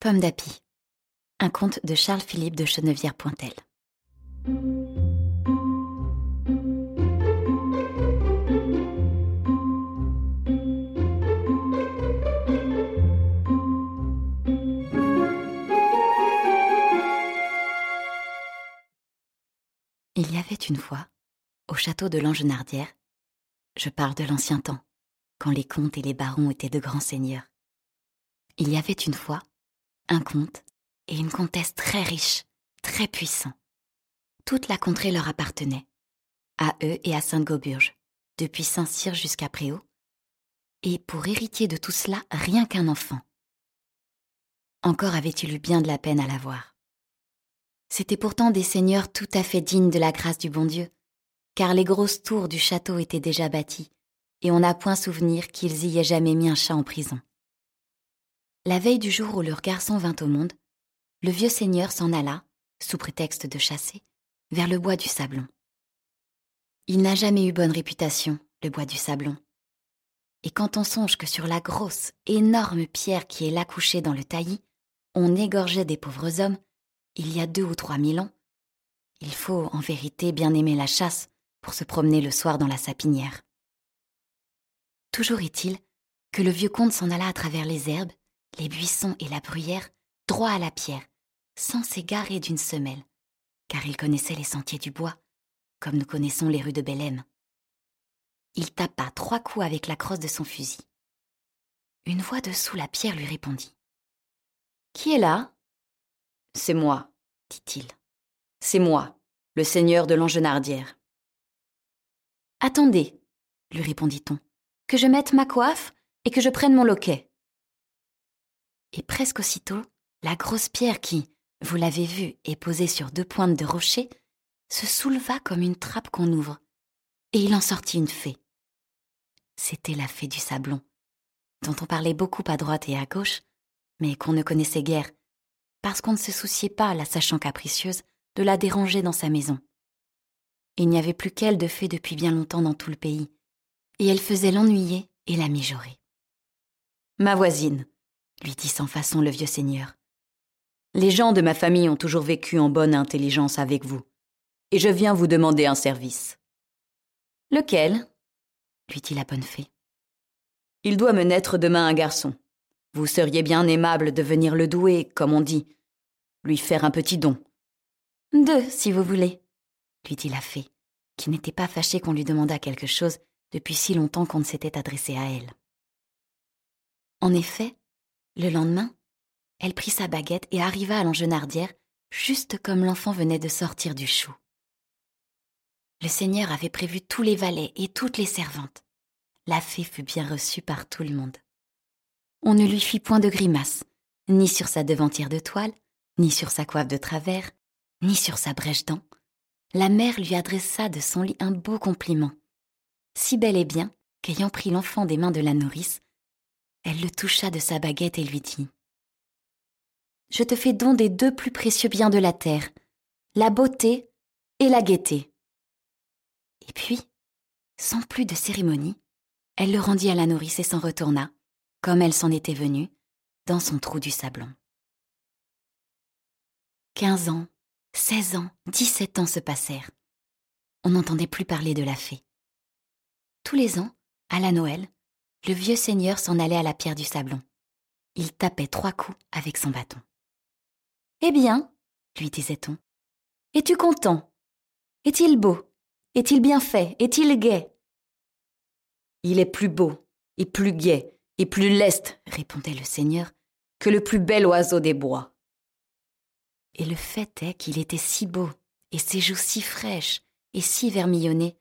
Pomme d'api. Un conte de Charles-Philippe de Chenevière-Pointel. Il y avait une fois, au château de Langenardière, je parle de l'ancien temps, quand les comtes et les barons étaient de grands seigneurs. Il y avait une fois un comte et une comtesse très riches, très puissants. Toute la contrée leur appartenait, à eux et à Sainte-Gauburge, depuis Saint-Cyr jusqu'à Préau, et pour héritier de tout cela, rien qu'un enfant. Encore avait-il eu bien de la peine à l'avoir. C'étaient pourtant des seigneurs tout à fait dignes de la grâce du bon Dieu, car les grosses tours du château étaient déjà bâties, et on n'a point souvenir qu'ils y aient jamais mis un chat en prison. La veille du jour où leur garçon vint au monde, le vieux seigneur s'en alla, sous prétexte de chasser, vers le bois du Sablon. Il n'a jamais eu bonne réputation, le bois du Sablon. Et quand on songe que sur la grosse, énorme pierre qui est là couchée dans le taillis, on égorgeait des pauvres hommes, il y a deux ou trois mille ans, il faut en vérité bien aimer la chasse pour se promener le soir dans la sapinière. Toujours est-il que le vieux comte s'en alla à travers les herbes, les buissons et la bruyère, droit à la pierre, sans s'égarer d'une semelle, car il connaissait les sentiers du bois, comme nous connaissons les rues de Bélem. Il tapa trois coups avec la crosse de son fusil. Une voix dessous la pierre lui répondit. Qui est là C'est moi, dit-il. C'est moi, le seigneur de l'Angenardière. Attendez, lui répondit-on, que je mette ma coiffe et que je prenne mon loquet et presque aussitôt, la grosse pierre qui, vous l'avez vu, est posée sur deux pointes de rocher, se souleva comme une trappe qu'on ouvre, et il en sortit une fée. C'était la fée du sablon, dont on parlait beaucoup à droite et à gauche, mais qu'on ne connaissait guère, parce qu'on ne se souciait pas, la sachant capricieuse, de la déranger dans sa maison. Il n'y avait plus qu'elle de fée depuis bien longtemps dans tout le pays, et elle faisait l'ennuyer et la mijorer. Ma voisine, lui dit sans façon le vieux seigneur. Les gens de ma famille ont toujours vécu en bonne intelligence avec vous, et je viens vous demander un service. Lequel? lui dit la bonne fée. Il doit me naître demain un garçon. Vous seriez bien aimable de venir le douer, comme on dit, lui faire un petit don. Deux, si vous voulez, lui dit la fée, qui n'était pas fâchée qu'on lui demandât quelque chose depuis si longtemps qu'on ne s'était adressé à elle. En effet, le lendemain, elle prit sa baguette et arriva à l'engenardière, juste comme l'enfant venait de sortir du chou. Le seigneur avait prévu tous les valets et toutes les servantes. La fée fut bien reçue par tout le monde. On ne lui fit point de grimace, ni sur sa devantière de toile, ni sur sa coiffe de travers, ni sur sa brèche dent. La mère lui adressa de son lit un beau compliment, si bel et bien qu'ayant pris l'enfant des mains de la nourrice, elle le toucha de sa baguette et lui dit Je te fais don des deux plus précieux biens de la terre, la beauté et la gaieté. Et puis, sans plus de cérémonie, elle le rendit à la nourrice et s'en retourna, comme elle s'en était venue, dans son trou du sablon. Quinze ans, seize ans, dix-sept ans se passèrent. On n'entendait plus parler de la fée. Tous les ans, à la Noël, le vieux seigneur s'en allait à la pierre du sablon. Il tapait trois coups avec son bâton. Eh bien, lui disait-on, es-tu content? Est-il beau? Est-il bien fait? Est-il gai? Il est plus beau, et plus gai, et plus leste, répondait le seigneur, que le plus bel oiseau des bois. Et le fait est qu'il était si beau, et ses joues si fraîches, et si vermillonnées,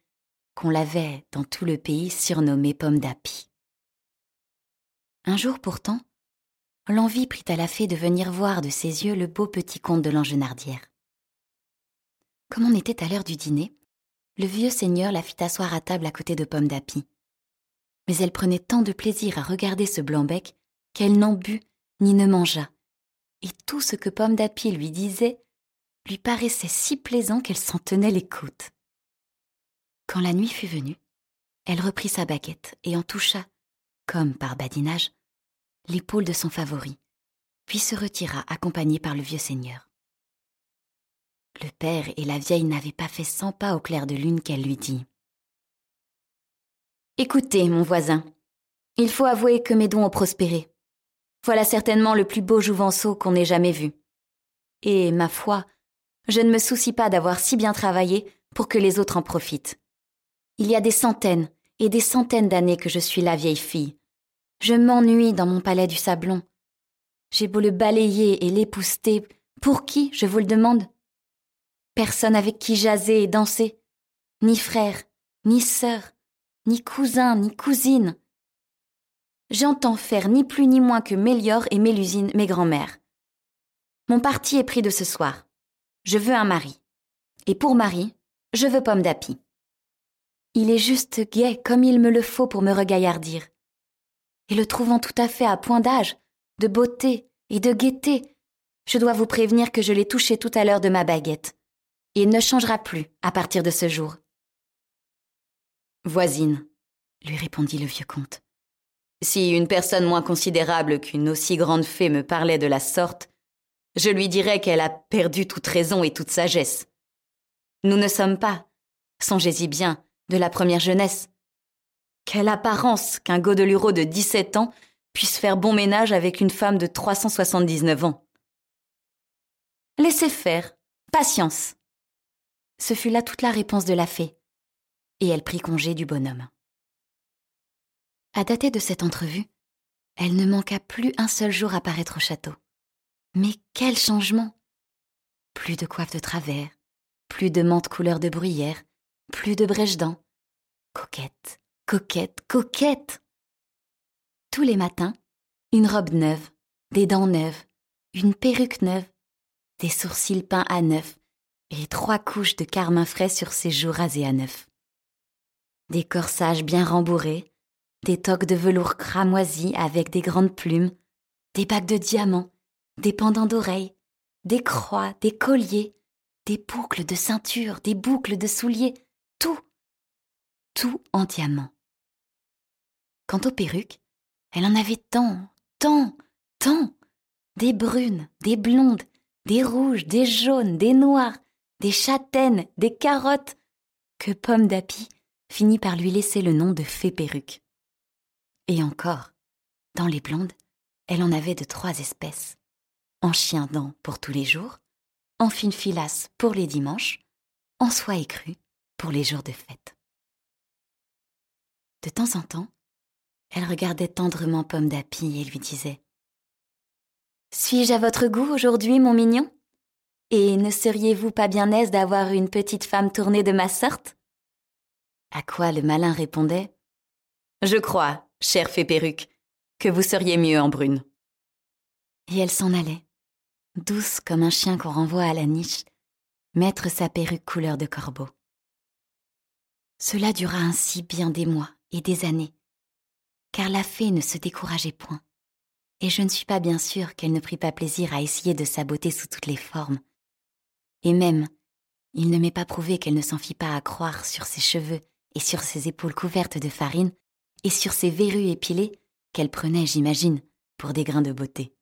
qu'on l'avait, dans tout le pays, surnommé pomme d'api. Un jour pourtant, l'envie prit à la fée de venir voir de ses yeux le beau petit comte de l'Angenardière. Comme on était à l'heure du dîner, le vieux seigneur la fit asseoir à table à côté de Pomme d'Api. Mais elle prenait tant de plaisir à regarder ce blanc-bec qu'elle n'en but ni ne mangea, et tout ce que Pomme d'Api lui disait lui paraissait si plaisant qu'elle s'en tenait les côtes. Quand la nuit fut venue, elle reprit sa baguette et en toucha, comme par badinage, l'épaule de son favori, puis se retira accompagné par le vieux seigneur. Le père et la vieille n'avaient pas fait cent pas au clair de lune qu'elle lui dit. Écoutez, mon voisin, il faut avouer que mes dons ont prospéré. Voilà certainement le plus beau jouvenceau qu'on ait jamais vu. Et, ma foi, je ne me soucie pas d'avoir si bien travaillé pour que les autres en profitent. Il y a des centaines et des centaines d'années que je suis la vieille fille. Je m'ennuie dans mon palais du Sablon. J'ai beau le balayer et l'épousseter, pour qui, je vous le demande? Personne avec qui jaser et danser, ni frère, ni sœur, ni cousin, ni cousine. J'entends faire ni plus ni moins que Mélior et Mélusine, mes grands-mères. Mon parti est pris de ce soir. Je veux un mari. Et pour mari, je veux pomme d'api. Il est juste gai comme il me le faut pour me regaillardir. Et le trouvant tout à fait à point d'âge, de beauté et de gaieté, je dois vous prévenir que je l'ai touché tout à l'heure de ma baguette. Et il ne changera plus à partir de ce jour. Voisine, lui répondit le vieux comte. Si une personne moins considérable qu'une aussi grande fée me parlait de la sorte, je lui dirais qu'elle a perdu toute raison et toute sagesse. Nous ne sommes pas, songez-y bien, de la première jeunesse. Quelle apparence qu'un godelureau de 17 ans puisse faire bon ménage avec une femme de 379 ans. Laissez faire, patience. Ce fut là toute la réponse de la fée, et elle prit congé du bonhomme. À dater de cette entrevue, elle ne manqua plus un seul jour à paraître au château. Mais quel changement Plus de coiffe de travers, plus de menthe couleur de bruyère, plus de brèche dents. Coquette, coquette, coquette Tous les matins, une robe neuve, des dents neuves, une perruque neuve, des sourcils peints à neuf et trois couches de carmin frais sur ses joues rasées à neuf. Des corsages bien rembourrés, des toques de velours cramoisi avec des grandes plumes, des bagues de diamants, des pendants d'oreilles, des croix, des colliers, des boucles de ceinture, des boucles de souliers, tout, tout en diamants. Quant aux perruques, elle en avait tant, tant, tant, des brunes, des blondes, des rouges, des jaunes, des noires, des châtaines, des carottes, que Pomme d'Api finit par lui laisser le nom de fée perruque. Et encore, dans les blondes, elle en avait de trois espèces. En chien dent pour tous les jours, en fine filasse pour les dimanches, en soie écrue pour les jours de fête. De temps en temps, elle regardait tendrement Pomme d'Api et lui disait Suis-je à votre goût aujourd'hui, mon mignon? Et ne seriez-vous pas bien aise d'avoir une petite femme tournée de ma sorte? À quoi le malin répondait Je crois, chère fée perruque, que vous seriez mieux en brune. Et elle s'en allait, douce comme un chien qu'on renvoie à la niche, mettre sa perruque couleur de corbeau. Cela dura ainsi bien des mois et des années, car la fée ne se décourageait point, et je ne suis pas bien sûre qu'elle ne prit pas plaisir à essayer de sa beauté sous toutes les formes. Et même, il ne m'est pas prouvé qu'elle ne s'en fit pas à croire sur ses cheveux et sur ses épaules couvertes de farine et sur ses verrues épilées qu'elle prenait, j'imagine, pour des grains de beauté.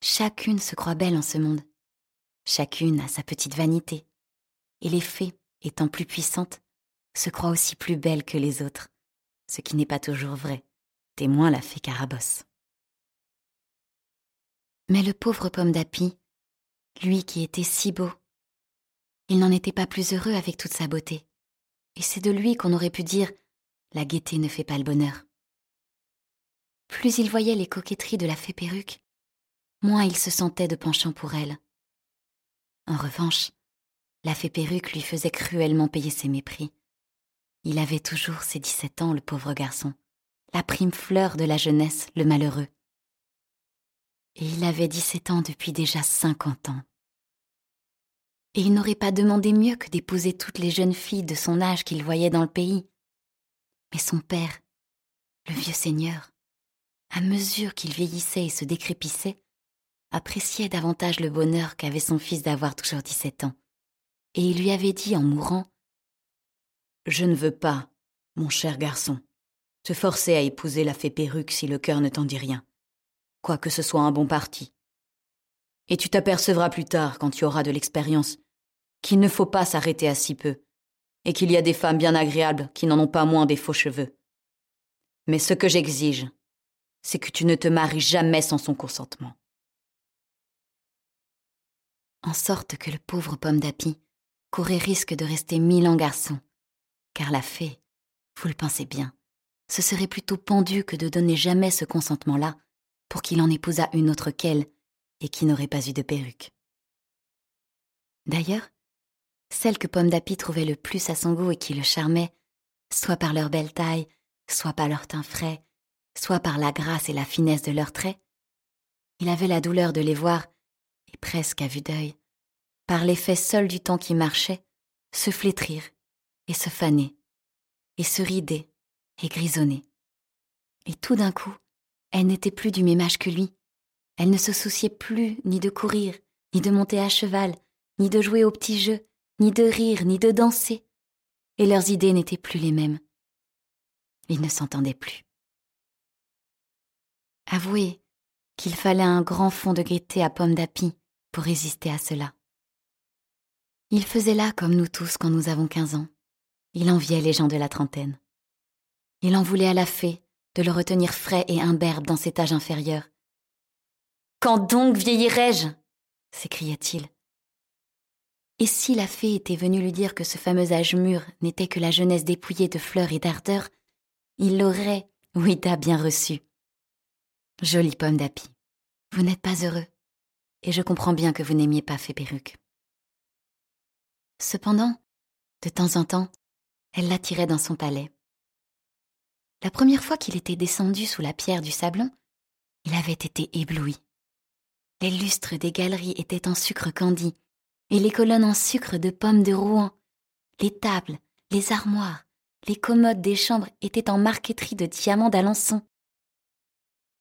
Chacune se croit belle en ce monde. Chacune a sa petite vanité. Et les fées, étant plus puissantes, se croient aussi plus belles que les autres, ce qui n'est pas toujours vrai, témoin la fée Carabosse. Mais le pauvre pomme d'api, lui qui était si beau, il n'en était pas plus heureux avec toute sa beauté. Et c'est de lui qu'on aurait pu dire la gaieté ne fait pas le bonheur. Plus il voyait les coquetteries de la fée perruque, moins il se sentait de penchant pour elle. En revanche, la fée perruque lui faisait cruellement payer ses mépris. Il avait toujours ses dix-sept ans, le pauvre garçon, la prime fleur de la jeunesse, le malheureux. Et il avait dix-sept ans depuis déjà cinquante ans. Et il n'aurait pas demandé mieux que d'épouser toutes les jeunes filles de son âge qu'il voyait dans le pays. Mais son père, le vieux seigneur, à mesure qu'il vieillissait et se décrépissait, appréciait davantage le bonheur qu'avait son fils d'avoir toujours dix-sept ans. Et il lui avait dit en mourant Je ne veux pas, mon cher garçon, te forcer à épouser la fée perruque si le cœur ne t'en dit rien. quoique ce soit un bon parti. Et tu t'apercevras plus tard, quand tu auras de l'expérience, qu'il ne faut pas s'arrêter à si peu, et qu'il y a des femmes bien agréables qui n'en ont pas moins des faux cheveux. Mais ce que j'exige, c'est que tu ne te maries jamais sans son consentement. En sorte que le pauvre pomme d'api courait risque de rester mille ans garçon, car la fée, vous le pensez bien, ce serait plutôt pendu que de donner jamais ce consentement-là pour qu'il en épousât une autre qu'elle et qui n'aurait pas eu de perruque. D'ailleurs, celle que Pomme d'Api trouvait le plus à son goût et qui le charmait, soit par leur belle taille, soit par leur teint frais, soit par la grâce et la finesse de leurs traits, il avait la douleur de les voir, et presque à vue d'œil, par l'effet seul du temps qui marchait, se flétrir et se faner, et se rider et grisonner. Et tout d'un coup, elle n'était plus du même âge que lui. Elle ne se souciait plus ni de courir, ni de monter à cheval, ni de jouer aux petits jeux, ni de rire, ni de danser. Et leurs idées n'étaient plus les mêmes. Ils ne s'entendaient plus. Avouez qu'il fallait un grand fond de gaieté à Pomme d'Api pour résister à cela. Il faisait là comme nous tous quand nous avons quinze ans. Il enviait les gens de la trentaine. Il en voulait à la fée de le retenir frais et imberbe dans cet âge inférieur. Quand donc vieillirai-je? s'écria-t-il. Et si la fée était venue lui dire que ce fameux âge mûr n'était que la jeunesse dépouillée de fleurs et d'ardeur, il l'aurait, oui, bien reçu. Jolie pomme d'api, vous n'êtes pas heureux, et je comprends bien que vous n'aimiez pas Fée Perruque. Cependant, de temps en temps, elle l'attirait dans son palais. La première fois qu'il était descendu sous la pierre du sablon, il avait été ébloui. Les lustres des galeries étaient en sucre candi, et les colonnes en sucre de pommes de Rouen. Les tables, les armoires, les commodes des chambres étaient en marqueterie de diamants d'Alençon.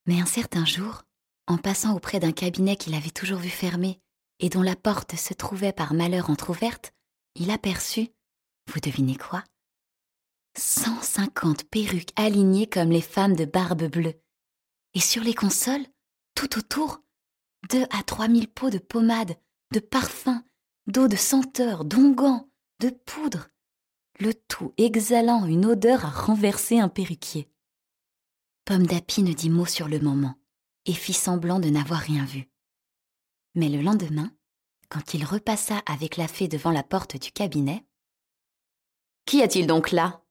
Mais un certain jour, en passant auprès d'un cabinet qu'il avait toujours vu fermé et dont la porte se trouvait par malheur entr'ouverte, il aperçut, vous devinez quoi? 150 perruques alignées comme les femmes de barbe bleue. Et sur les consoles, tout autour, deux à trois mille pots de pommade, de parfums, d'eau de senteur, d'onguents, de poudre, le tout exhalant une odeur à renverser un perruquier. Pomme d'Api ne dit mot sur le moment et fit semblant de n'avoir rien vu. Mais le lendemain, quand il repassa avec la fée devant la porte du cabinet, Qu'y a-t-il donc là?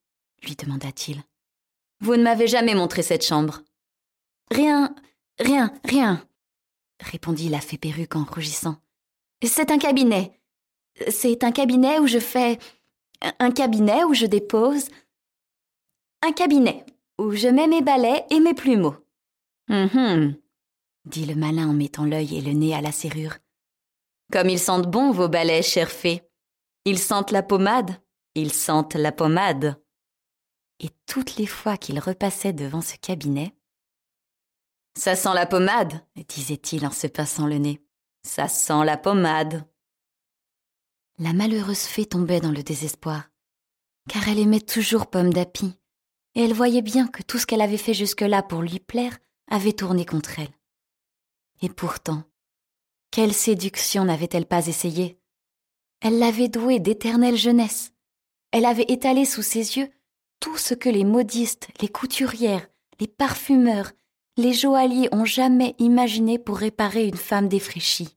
Lui demanda-t-il. Vous ne m'avez jamais montré cette chambre. Rien, rien, rien, répondit la fée perruque en rougissant. C'est un cabinet. C'est un cabinet où je fais. Un cabinet où je dépose. Un cabinet où je mets mes balais et mes plumeaux. Hum hum, dit le malin en mettant l'œil et le nez à la serrure. Comme ils sentent bon, vos balais, chère fée. Ils sentent la pommade. Ils sentent la pommade et toutes les fois qu'il repassait devant ce cabinet, Ça sent la pommade, disait-il en se passant le nez. Ça sent la pommade. La malheureuse fée tombait dans le désespoir, car elle aimait toujours Pomme d'Api, et elle voyait bien que tout ce qu'elle avait fait jusque-là pour lui plaire avait tourné contre elle. Et pourtant, quelle séduction n'avait-elle pas essayé? Elle l'avait douée d'éternelle jeunesse. Elle avait étalé sous ses yeux tout ce que les modistes, les couturières, les parfumeurs, les joailliers ont jamais imaginé pour réparer une femme défraîchie.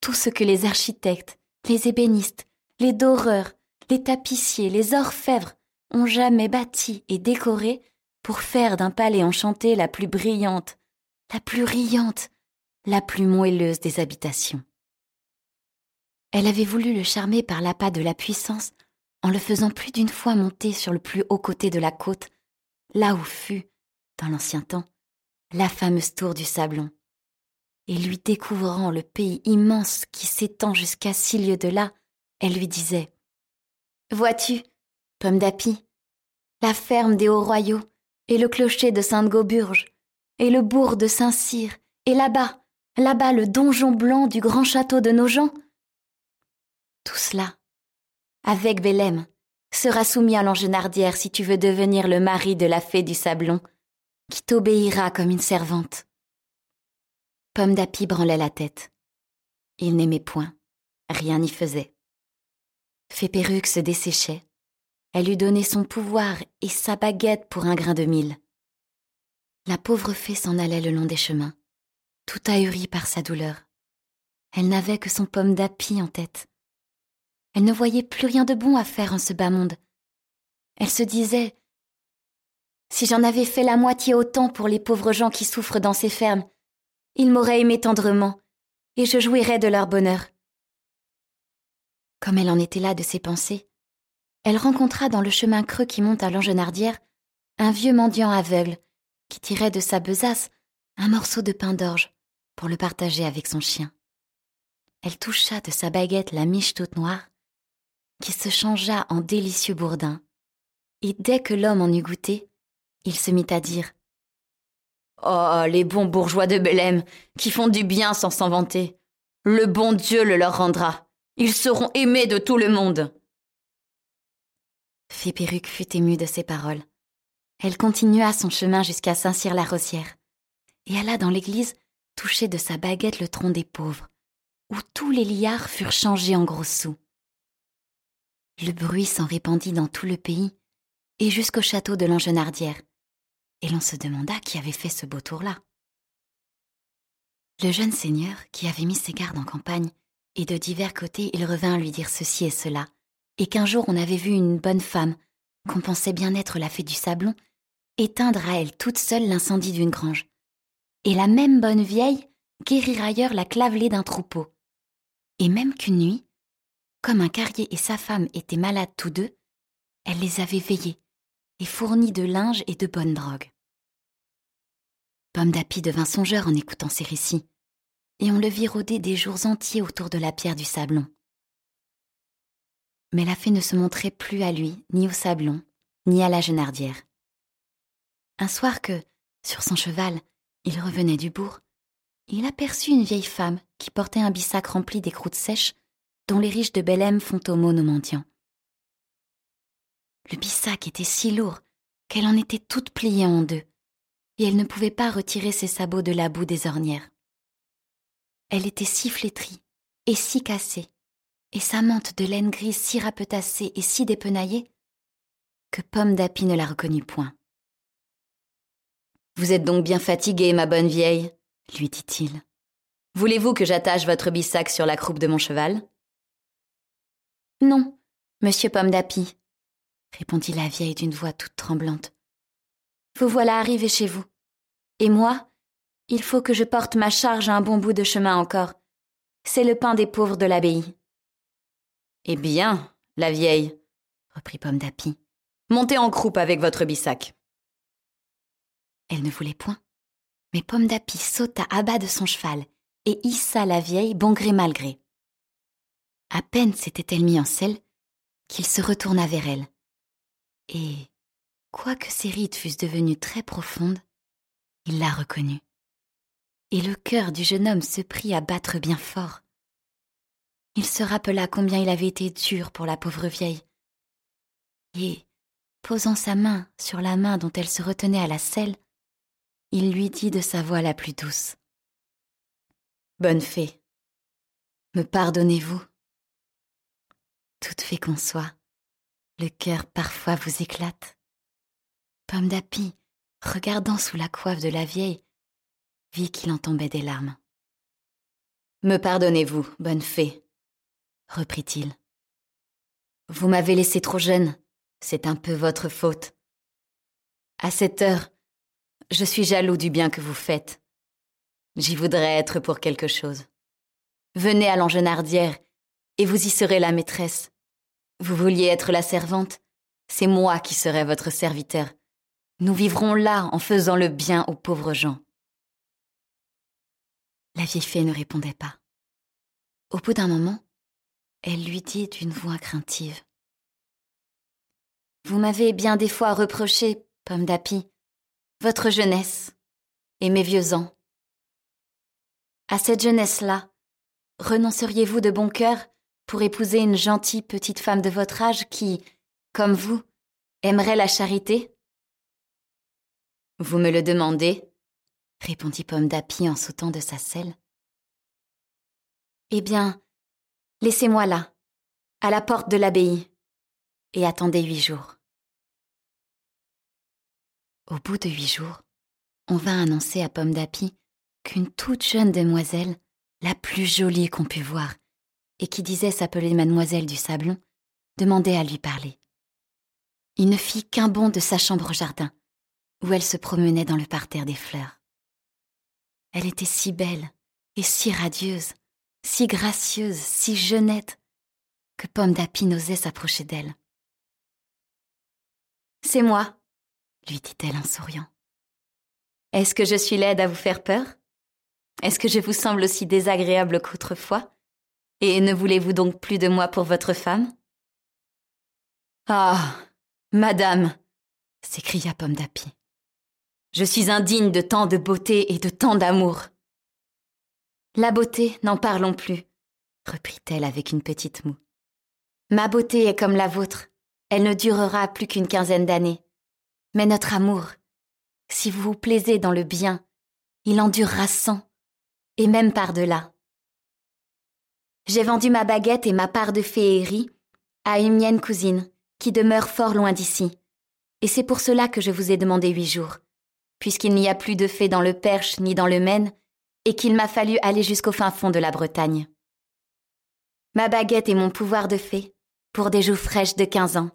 Tout ce que les architectes, les ébénistes, les doreurs, les tapissiers, les orfèvres ont jamais bâti et décoré pour faire d'un palais enchanté la plus brillante, la plus riante, la plus moelleuse des habitations. Elle avait voulu le charmer par l'appât de la puissance en le faisant plus d'une fois monter sur le plus haut côté de la côte, là où fut, dans l'ancien temps, la fameuse tour du Sablon, et lui découvrant le pays immense qui s'étend jusqu'à six lieues de là, elle lui disait Vois-tu, pomme d'api, la ferme des Hauts-Royaux, et le clocher de Sainte-Gauburge, et le bourg de Saint-Cyr, et là-bas, là-bas le donjon blanc du grand château de Nogent? Tout cela, avec Bélem, sera soumis à l'angénardière si tu veux devenir le mari de la fée du Sablon, qui t'obéira comme une servante. Pomme d'Api branlait la tête. Il n'aimait point. Rien n'y faisait. Fée se desséchait. Elle eût donné son pouvoir et sa baguette pour un grain de mille. La pauvre fée s'en allait le long des chemins, tout ahurie par sa douleur. Elle n'avait que son pomme d'api en tête. Elle ne voyait plus rien de bon à faire en ce bas monde. Elle se disait Si j'en avais fait la moitié autant pour les pauvres gens qui souffrent dans ces fermes, ils m'auraient aimé tendrement, et je jouirais de leur bonheur. Comme elle en était là de ses pensées, elle rencontra dans le chemin creux qui monte à l'Angenardière un vieux mendiant aveugle qui tirait de sa besace un morceau de pain d'orge pour le partager avec son chien. Elle toucha de sa baguette la miche toute noire, qui se changea en délicieux bourdin, et dès que l'homme en eut goûté, il se mit à dire Oh, les bons bourgeois de Belém, qui font du bien sans s'en vanter. Le bon Dieu le leur rendra. Ils seront aimés de tout le monde. Fée Perruque fut émue de ces paroles. Elle continua son chemin jusqu'à Saint-Cyr-la-Rosière, et alla dans l'église toucher de sa baguette le tronc des pauvres, où tous les liards furent changés en gros sous. Le bruit s'en répandit dans tout le pays, et jusqu'au château de l'Angenardière, et l'on se demanda qui avait fait ce beau tour-là. Le jeune seigneur, qui avait mis ses gardes en campagne, et de divers côtés il revint lui dire ceci et cela, et qu'un jour on avait vu une bonne femme, qu'on pensait bien être la fée du sablon, éteindre à elle toute seule l'incendie d'une grange, et la même bonne vieille guérir ailleurs la clavelée d'un troupeau. Et même qu'une nuit, comme un carrier et sa femme étaient malades tous deux, elle les avait veillés, et fourni de linge et de bonnes drogues. Pomme d'Api devint songeur en écoutant ces récits, et on le vit rôder des jours entiers autour de la pierre du sablon. Mais la fée ne se montrait plus à lui, ni au sablon, ni à la genardière. Un soir que, sur son cheval, il revenait du bourg, il aperçut une vieille femme qui portait un bissac rempli des croûtes sèches dont les riches de Belém font aumône aux mendiants. Le bissac était si lourd qu'elle en était toute pliée en deux, et elle ne pouvait pas retirer ses sabots de la boue des ornières. Elle était si flétrie et si cassée, et sa mante de laine grise si rapetassée et si dépenaillée, que Pomme d'Api ne la reconnut point. Vous êtes donc bien fatiguée, ma bonne vieille, lui dit-il. Voulez-vous que j'attache votre bissac sur la croupe de mon cheval? Non, monsieur Pomme d'Api, répondit la vieille d'une voix toute tremblante. Vous voilà arrivé chez vous. Et moi, il faut que je porte ma charge un bon bout de chemin encore. C'est le pain des pauvres de l'abbaye. Eh bien, la vieille, reprit Pomme d'Api, montez en croupe avec votre bissac. Elle ne voulait point, mais Pomme d'Api sauta à bas de son cheval et hissa la vieille bon gré mal gré. À peine s'était-elle mis en selle qu'il se retourna vers elle et, quoique ses rides fussent devenues très profondes, il la reconnut. Et le cœur du jeune homme se prit à battre bien fort. Il se rappela combien il avait été dur pour la pauvre vieille. Et, posant sa main sur la main dont elle se retenait à la selle, il lui dit de sa voix la plus douce. Bonne fée, me pardonnez-vous Toute fée qu'on soit, le cœur parfois vous éclate. Pomme d'api, regardant sous la coiffe de la vieille, vit qu'il en tombait des larmes. Me pardonnez-vous, bonne fée, reprit-il. Vous m'avez laissé trop jeune, c'est un peu votre faute. À cette heure, je suis jaloux du bien que vous faites. J'y voudrais être pour quelque chose. Venez à l'Angenardière, et vous y serez la maîtresse. Vous vouliez être la servante C'est moi qui serai votre serviteur. Nous vivrons là en faisant le bien aux pauvres gens. La vieille fée ne répondait pas. Au bout d'un moment, elle lui dit d'une voix craintive. Vous m'avez bien des fois reproché, pomme d'api, votre jeunesse et mes vieux ans. À cette jeunesse-là, renonceriez-vous de bon cœur pour épouser une gentille petite femme de votre âge qui, comme vous, aimerait la charité? Vous me le demandez répondit Pomme d'Api en sautant de sa selle. Eh bien, laissez-moi là, à la porte de l'abbaye, et attendez huit jours. Au bout de huit jours, on vint annoncer à Pomme d'Api qu'une toute jeune demoiselle, la plus jolie qu'on pût voir, et qui disait s'appeler Mademoiselle du Sablon, demandait à lui parler. Il ne fit qu'un bond de sa chambre au jardin, où elle se promenait dans le parterre des fleurs. Elle était si belle et si radieuse, si gracieuse, si jeunette, que Pomme d'Api n'osait s'approcher d'elle. C'est moi, lui dit-elle en souriant. Est-ce que je suis laide à vous faire peur? Est-ce que je vous semble aussi désagréable qu'autrefois? Et ne voulez-vous donc plus de moi pour votre femme? Ah, madame s'écria Pomme d'Api. Je suis indigne de tant de beauté et de tant d'amour. La beauté, n'en parlons plus, reprit-elle avec une petite moue. Ma beauté est comme la vôtre, elle ne durera plus qu'une quinzaine d'années. Mais notre amour, si vous vous plaisez dans le bien, il en durera cent, et même par-delà. J'ai vendu ma baguette et ma part de féerie à une mienne cousine, qui demeure fort loin d'ici, et c'est pour cela que je vous ai demandé huit jours puisqu'il n'y a plus de fées dans le Perche ni dans le Maine, et qu'il m'a fallu aller jusqu'au fin fond de la Bretagne. Ma baguette et mon pouvoir de fée, pour des joues fraîches de quinze ans.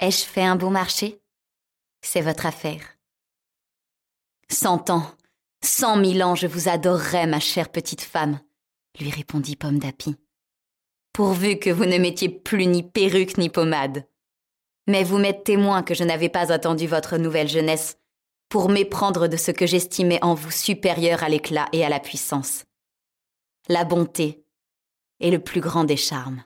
Ai-je fait un bon marché? C'est votre affaire. Cent ans, cent mille ans, je vous adorerais, ma chère petite femme, lui répondit Pomme d'Api. Pourvu que vous ne mettiez plus ni perruque ni pommade. Mais vous m'êtes témoin que je n'avais pas attendu votre nouvelle jeunesse pour méprendre de ce que j'estimais en vous supérieur à l'éclat et à la puissance. La bonté est le plus grand des charmes.